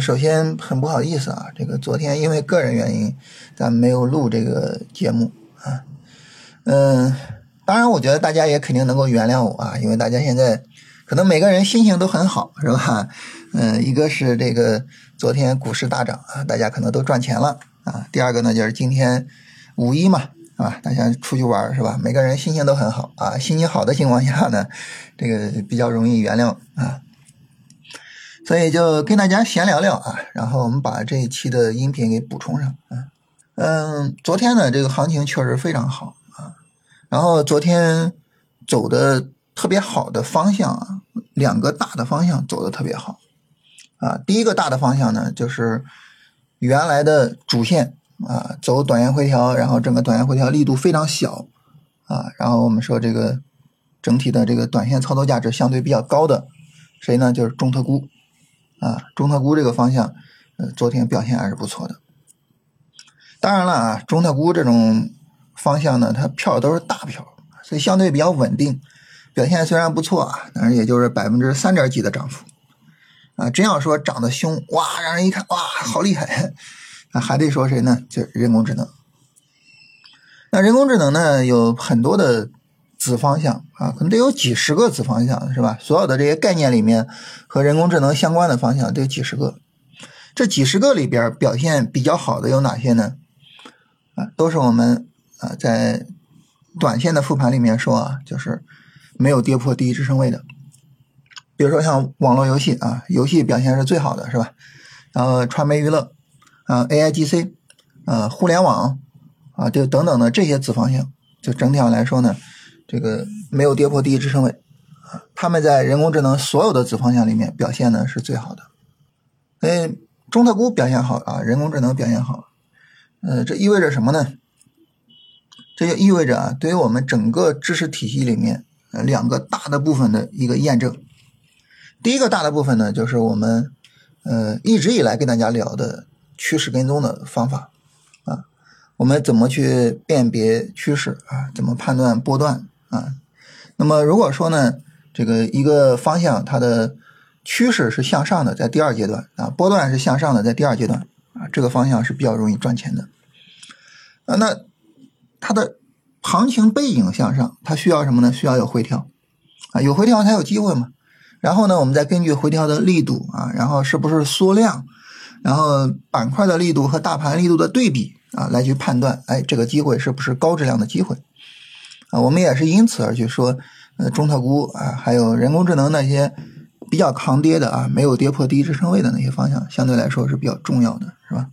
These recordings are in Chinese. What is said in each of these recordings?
首先很不好意思啊，这个昨天因为个人原因，咱没有录这个节目啊。嗯，当然，我觉得大家也肯定能够原谅我啊，因为大家现在可能每个人心情都很好，是吧？嗯，一个是这个昨天股市大涨啊，大家可能都赚钱了啊。第二个呢，就是今天五一嘛，啊，大家出去玩是吧？每个人心情都很好啊，心情好的情况下呢，这个比较容易原谅啊。所以就跟大家闲聊聊啊，然后我们把这一期的音频给补充上啊。嗯，昨天呢这个行情确实非常好啊，然后昨天走的特别好的方向啊，两个大的方向走的特别好啊。第一个大的方向呢就是原来的主线啊走短线回调，然后整个短线回调力度非常小啊，然后我们说这个整体的这个短线操作价值相对比较高的谁呢？就是中特估。啊，中特估这个方向，呃，昨天表现还是不错的。当然了啊，中特估这种方向呢，它票都是大票，所以相对比较稳定，表现虽然不错啊，但是也就是百分之三点几的涨幅。啊，真要说涨得凶，哇，让人一看，哇，好厉害，那还得说谁呢？就人工智能。那人工智能呢，有很多的。子方向啊，可能得有几十个子方向，是吧？所有的这些概念里面和人工智能相关的方向都有几十个。这几十个里边表现比较好的有哪些呢？啊，都是我们啊在短线的复盘里面说啊，就是没有跌破第一支撑位的。比如说像网络游戏啊，游戏表现是最好的，是吧？然后传媒娱乐啊，AIGC 啊，互联网啊，就等等的这些子方向，就整体上来说呢。这个没有跌破第一支撑位啊，他们在人工智能所有的子方向里面表现呢是最好的。所以中特估表现好啊，人工智能表现好，呃，这意味着什么呢？这就意味着啊，对于我们整个知识体系里面呃两个大的部分的一个验证。第一个大的部分呢，就是我们呃一直以来跟大家聊的趋势跟踪的方法啊，我们怎么去辨别趋势啊？怎么判断波段？啊，那么如果说呢，这个一个方向它的趋势是向上的，在第二阶段啊，波段是向上的，在第二阶段啊，这个方向是比较容易赚钱的。啊，那它的行情背影向上，它需要什么呢？需要有回调啊，有回调才有机会嘛。然后呢，我们再根据回调的力度啊，然后是不是缩量，然后板块的力度和大盘力度的对比啊，来去判断，哎，这个机会是不是高质量的机会。啊，我们也是因此而去说，呃，中特估啊，还有人工智能那些比较抗跌的啊，没有跌破第一支撑位的那些方向，相对来说是比较重要的，是吧？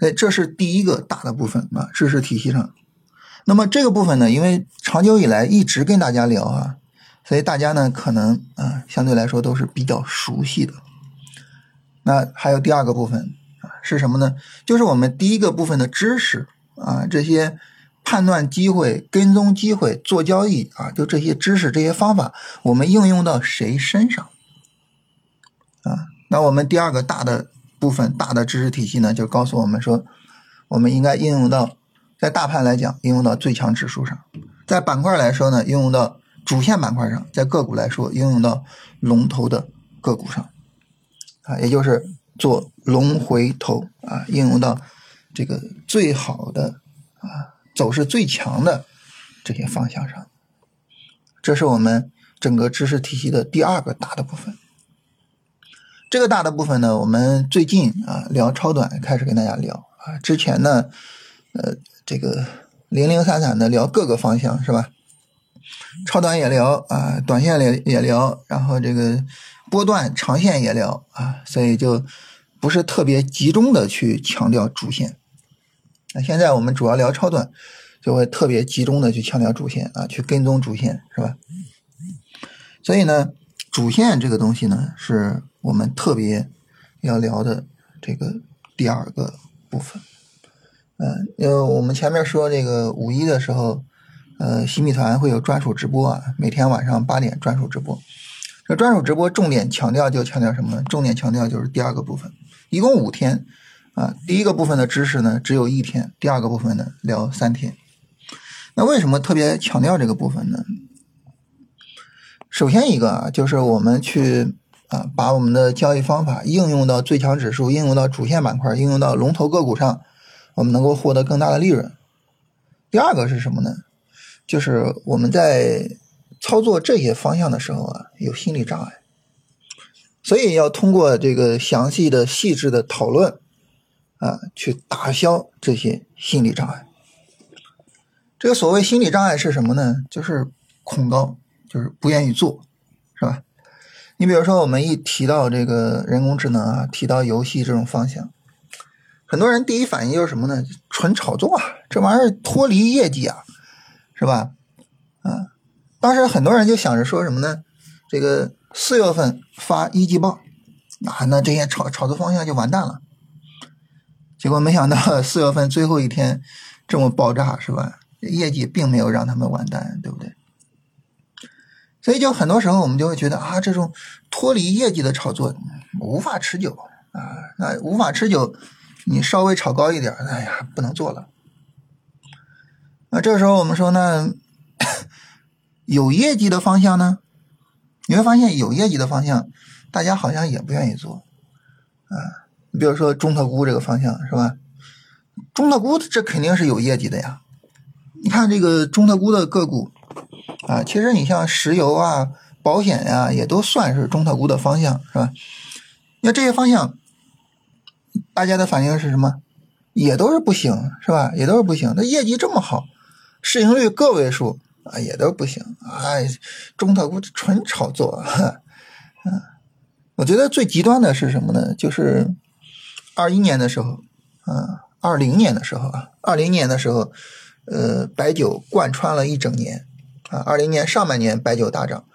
所以这是第一个大的部分啊，知识体系上。那么这个部分呢，因为长久以来一直跟大家聊啊，所以大家呢可能啊，相对来说都是比较熟悉的。那还有第二个部分啊，是什么呢？就是我们第一个部分的知识啊，这些。判断机会、跟踪机会、做交易啊，就这些知识、这些方法，我们应用到谁身上啊？那我们第二个大的部分、大的知识体系呢，就告诉我们说，我们应该应用到在大盘来讲，应用到最强指数上；在板块来说呢，应用到主线板块上；在个股来说，应用到龙头的个股上啊，也就是做龙回头啊，应用到这个最好的啊。走势最强的这些方向上，这是我们整个知识体系的第二个大的部分。这个大的部分呢，我们最近啊聊超短开始跟大家聊啊，之前呢，呃，这个零零散散的聊各个方向是吧？超短也聊啊，短线也也聊，然后这个波段长线也聊啊，所以就不是特别集中的去强调主线。现在我们主要聊超短，就会特别集中的去强调主线啊，去跟踪主线，是吧？所以呢，主线这个东西呢，是我们特别要聊的这个第二个部分。嗯，因为我们前面说这个五一的时候，呃，新米团会有专属直播啊，每天晚上八点专属直播。这专属直播重点强调就强调什么呢？重点强调就是第二个部分，一共五天。啊，第一个部分的知识呢只有一天，第二个部分呢聊三天。那为什么特别强调这个部分呢？首先一个啊，就是我们去啊，把我们的交易方法应用到最强指数、应用到主线板块、应用到龙头个股上，我们能够获得更大的利润。第二个是什么呢？就是我们在操作这些方向的时候啊，有心理障碍，所以要通过这个详细的、细致的讨论啊，去打消这些心理障碍。这个所谓心理障碍是什么呢？就是恐高，就是不愿意做，是吧？你比如说，我们一提到这个人工智能啊，提到游戏这种方向，很多人第一反应就是什么呢？纯炒作啊，这玩意儿脱离业绩啊，是吧？啊，当时很多人就想着说什么呢？这个四月份发一季报，啊，那这些炒炒作方向就完蛋了。结果没想到四月份最后一天这么爆炸，是吧？业绩并没有让他们完蛋，对不对？所以就很多时候我们就会觉得啊，这种脱离业绩的炒作无法持久啊，那无法持久，你稍微炒高一点，哎呀，不能做了。那这个时候我们说呢，有业绩的方向呢，你会发现有业绩的方向，大家好像也不愿意做啊。比如说中特估这个方向是吧？中特估这肯定是有业绩的呀。你看这个中特估的个股啊，其实你像石油啊、保险呀，也都算是中特估的方向，是吧？那这些方向，大家的反应是什么？也都是不行，是吧？也都是不行。那业绩这么好，市盈率个位数啊，也都不行。哎，中特估纯炒作。嗯，我觉得最极端的是什么呢？就是二一年的时候，啊，二零年的时候啊，二零年的时候。呃，白酒贯穿了一整年，啊，二零年上半年白酒大涨，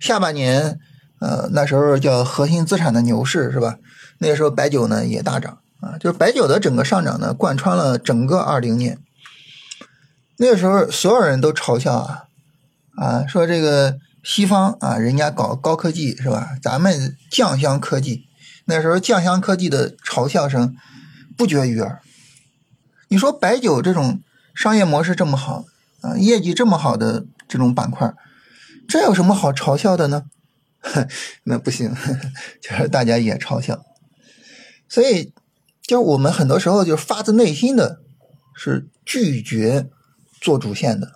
下半年，呃，那时候叫核心资产的牛市是吧？那个时候白酒呢也大涨，啊，就是白酒的整个上涨呢贯穿了整个二零年。那个时候所有人都嘲笑啊，啊，说这个西方啊，人家搞高科技是吧？咱们酱香科技，那时候酱香科技的嘲笑声不绝于耳。你说白酒这种。商业模式这么好啊，业绩这么好的这种板块，这有什么好嘲笑的呢？那不行，就是大家也嘲笑。所以，就我们很多时候就发自内心的是拒绝做主线的，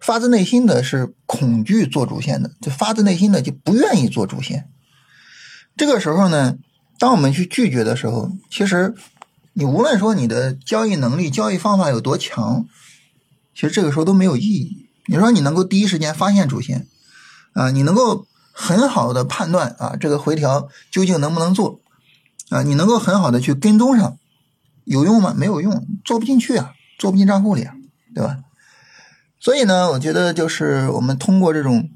发自内心的是恐惧做主线的，就发自内心的就不愿意做主线。这个时候呢，当我们去拒绝的时候，其实。你无论说你的交易能力、交易方法有多强，其实这个时候都没有意义。你说你能够第一时间发现主线，啊，你能够很好的判断啊这个回调究竟能不能做，啊，你能够很好的去跟踪上，有用吗？没有用，做不进去啊，做不进账户里啊，对吧？所以呢，我觉得就是我们通过这种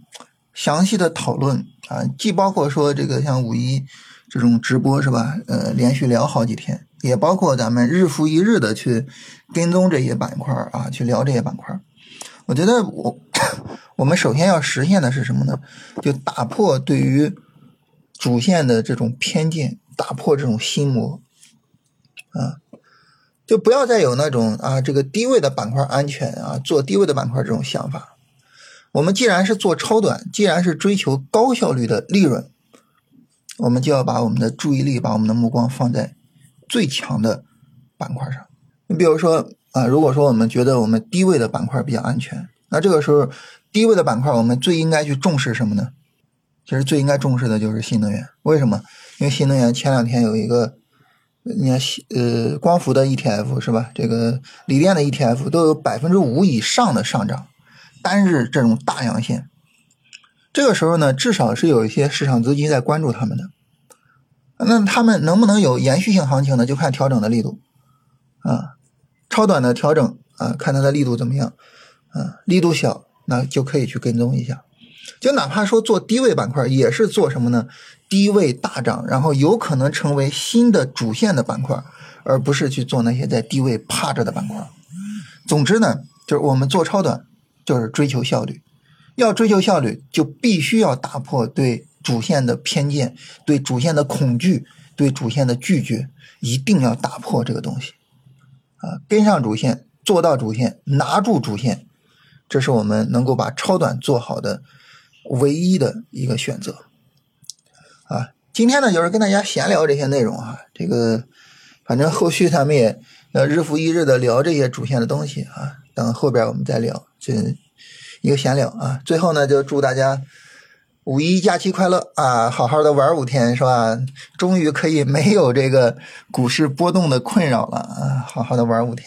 详细的讨论啊，既包括说这个像五一这种直播是吧？呃，连续聊好几天。也包括咱们日复一日的去跟踪这些板块啊，去聊这些板块。我觉得我我们首先要实现的是什么呢？就打破对于主线的这种偏见，打破这种心魔啊，就不要再有那种啊这个低位的板块安全啊，做低位的板块这种想法。我们既然是做超短，既然是追求高效率的利润，我们就要把我们的注意力，把我们的目光放在。最强的板块上，你比如说啊，如果说我们觉得我们低位的板块比较安全，那这个时候低位的板块我们最应该去重视什么呢？其实最应该重视的就是新能源。为什么？因为新能源前两天有一个，你看，呃，光伏的 ETF 是吧？这个锂电的 ETF 都有百分之五以上的上涨，单日这种大阳线。这个时候呢，至少是有一些市场资金在关注他们的。那他们能不能有延续性行情呢？就看调整的力度，啊，超短的调整啊，看它的力度怎么样，啊，力度小，那就可以去跟踪一下。就哪怕说做低位板块，也是做什么呢？低位大涨，然后有可能成为新的主线的板块，而不是去做那些在低位趴着的板块。总之呢，就是我们做超短，就是追求效率。要追求效率，就必须要打破对。主线的偏见，对主线的恐惧，对主线的拒绝，一定要打破这个东西啊！跟上主线，做到主线，拿住主线，这是我们能够把超短做好的唯一的一个选择啊！今天呢，就是跟大家闲聊这些内容啊。这个反正后续咱们也要日复一日的聊这些主线的东西啊。等后边我们再聊，这一个闲聊啊。最后呢，就祝大家五一假期快乐啊，好好的玩五天是吧？终于可以没有这个股市波动的困扰了啊，好好的玩五天。